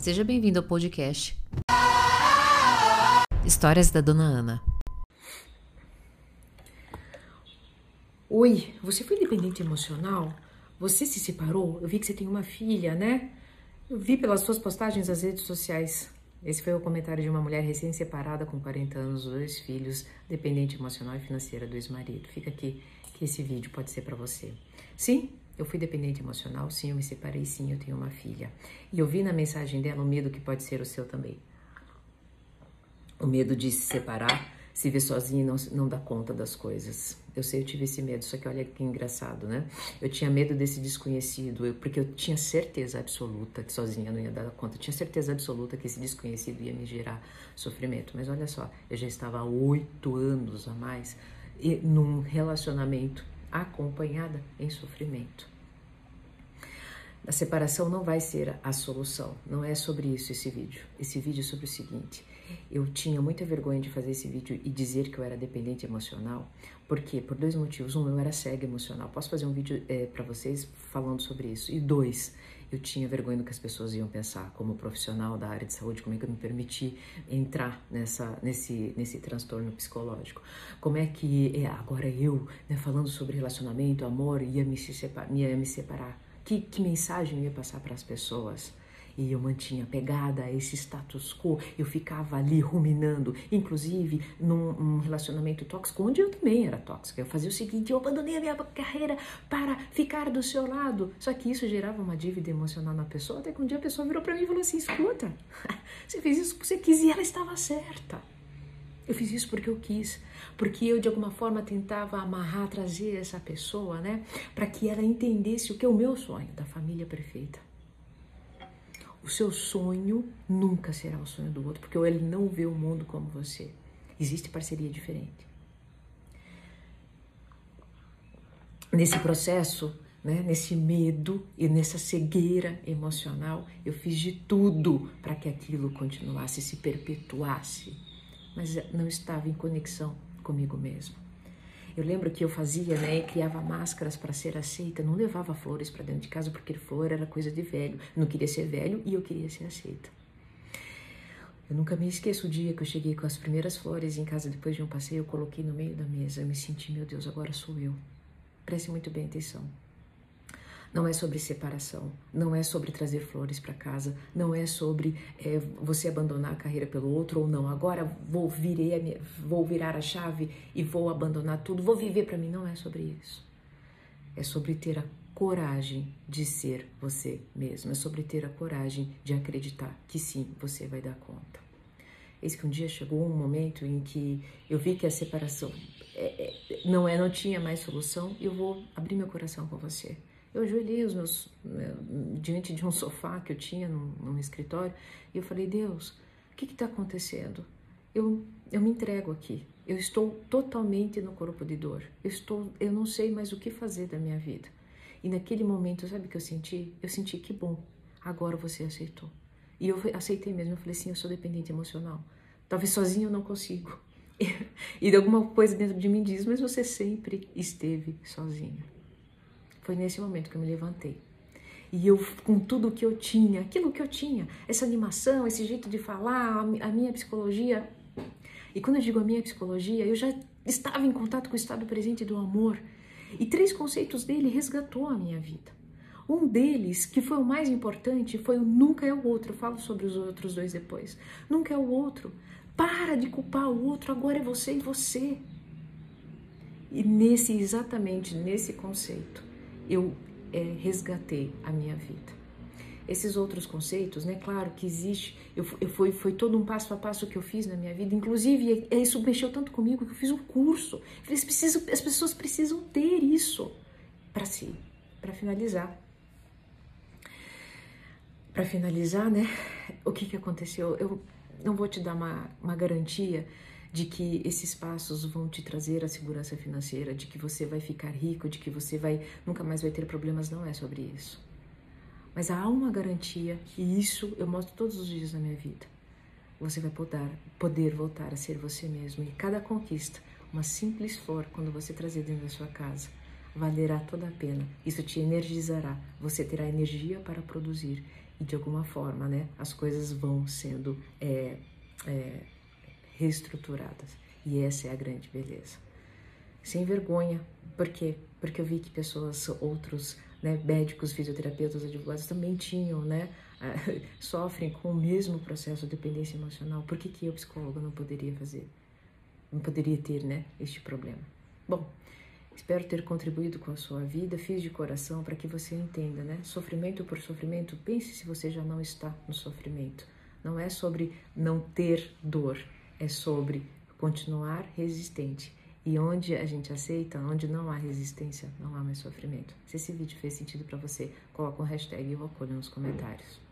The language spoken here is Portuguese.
Seja bem-vindo ao podcast Histórias da Dona Ana. Oi, você foi dependente emocional? Você se separou? Eu vi que você tem uma filha, né? Eu vi pelas suas postagens nas redes sociais. Esse foi o comentário de uma mulher recém-separada com 40 anos, dois filhos, dependente emocional e financeira do ex-marido. Fica aqui que esse vídeo pode ser para você. Sim, eu fui dependente emocional, sim, eu me separei, sim, eu tenho uma filha. E eu vi na mensagem dela o medo que pode ser o seu também. O medo de se separar, se ver sozinha e não, não dar conta das coisas. Eu sei, eu tive esse medo, só que olha que engraçado, né? Eu tinha medo desse desconhecido, eu, porque eu tinha certeza absoluta que sozinha não ia dar conta. Eu tinha certeza absoluta que esse desconhecido ia me gerar sofrimento. Mas olha só, eu já estava há oito anos a mais num relacionamento acompanhada em sofrimento. A separação não vai ser a solução, não é sobre isso esse vídeo. Esse vídeo é sobre o seguinte: eu tinha muita vergonha de fazer esse vídeo e dizer que eu era dependente emocional, porque por dois motivos. Um, eu era cega emocional. Posso fazer um vídeo é, para vocês falando sobre isso. E dois, eu tinha vergonha do que as pessoas iam pensar como profissional da área de saúde, como é que eu me permiti entrar nessa, nesse, nesse transtorno psicológico. Como é que é, agora eu, né, falando sobre relacionamento, amor, ia me, separar, ia me separar que, que mensagem eu ia passar para as pessoas? E eu mantinha pegada a esse status quo, eu ficava ali ruminando, inclusive num, num, relacionamento tóxico, onde eu também era tóxica. Eu fazia o seguinte: eu abandonei a minha carreira para ficar do seu lado. Só que isso gerava uma dívida emocional na pessoa, até que um dia a pessoa virou para mim e falou assim: escuta, você fez isso porque você quis e ela estava certa. Eu fiz isso porque eu quis, porque eu de alguma forma tentava amarrar, trazer essa pessoa, né, para que ela entendesse o que é o meu sonho da família perfeita. O seu sonho nunca será o sonho do outro, porque ele não vê o mundo como você. Existe parceria diferente. Nesse processo, né, nesse medo e nessa cegueira emocional, eu fiz de tudo para que aquilo continuasse, se perpetuasse mas não estava em conexão comigo mesmo. Eu lembro que eu fazia, né, criava máscaras para ser aceita, não levava flores para dentro de casa porque flor era coisa de velho. Não queria ser velho e eu queria ser aceita. Eu nunca me esqueço o dia que eu cheguei com as primeiras flores em casa depois de um passeio, eu coloquei no meio da mesa. Eu me senti, meu Deus, agora sou eu. Preste muito bem atenção. Não é sobre separação, não é sobre trazer flores para casa, não é sobre é, você abandonar a carreira pelo outro ou não. Agora vou, virei, vou virar a chave e vou abandonar tudo, vou viver para mim. Não é sobre isso. É sobre ter a coragem de ser você mesmo, é sobre ter a coragem de acreditar que sim, você vai dar conta. Eis que um dia chegou um momento em que eu vi que a separação é, é, não é, não tinha mais solução. Eu vou abrir meu coração com você. Eu ajoelhei os meus, né, diante de um sofá que eu tinha num, num escritório e eu falei: Deus, o que está acontecendo? Eu, eu me entrego aqui. Eu estou totalmente no corpo de dor. Eu estou, eu não sei mais o que fazer da minha vida. E naquele momento, sabe o que eu senti? Eu senti que bom. Agora você aceitou. E eu aceitei mesmo. Eu falei assim: eu sou dependente emocional. Talvez sozinho eu não consigo. E alguma coisa dentro de mim diz: mas você sempre esteve sozinha. Foi nesse momento que eu me levantei. E eu, com tudo que eu tinha, aquilo que eu tinha, essa animação, esse jeito de falar, a minha psicologia. E quando eu digo a minha psicologia, eu já estava em contato com o estado presente do amor. E três conceitos dele resgatou a minha vida. Um deles, que foi o mais importante, foi o nunca é o outro. Eu falo sobre os outros dois depois. Nunca é o outro. Para de culpar o outro, agora é você e você. E nesse, exatamente nesse conceito, eu é, resgatei a minha vida. Esses outros conceitos, né? Claro que existe, eu, eu foi, foi todo um passo a passo que eu fiz na minha vida. Inclusive, isso mexeu tanto comigo que eu fiz um curso. Eles precisam, as pessoas precisam ter isso para si, para finalizar. Para finalizar, né? O que, que aconteceu? Eu não vou te dar uma, uma garantia de que esses passos vão te trazer a segurança financeira, de que você vai ficar rico, de que você vai nunca mais vai ter problemas, não é sobre isso. Mas há uma garantia e isso eu mostro todos os dias na minha vida. Você vai poder, poder voltar a ser você mesmo e cada conquista, uma simples flor, quando você trazer dentro da sua casa, valerá toda a pena. Isso te energizará. Você terá energia para produzir e de alguma forma, né, as coisas vão sendo é, é, reestruturadas. E essa é a grande beleza. Sem vergonha, por quê? Porque eu vi que pessoas, outros né, médicos, fisioterapeutas, advogados também tinham, né, sofrem com o mesmo processo de dependência emocional. Por que, que eu, psicóloga, não poderia fazer? Não poderia ter, né, este problema? Bom, espero ter contribuído com a sua vida, fiz de coração para que você entenda, né? Sofrimento por sofrimento, pense se você já não está no sofrimento. Não é sobre não ter dor, é sobre continuar resistente. E onde a gente aceita, onde não há resistência, não há mais sofrimento. Se esse vídeo fez sentido para você, coloca um hashtag eu acolho nos comentários.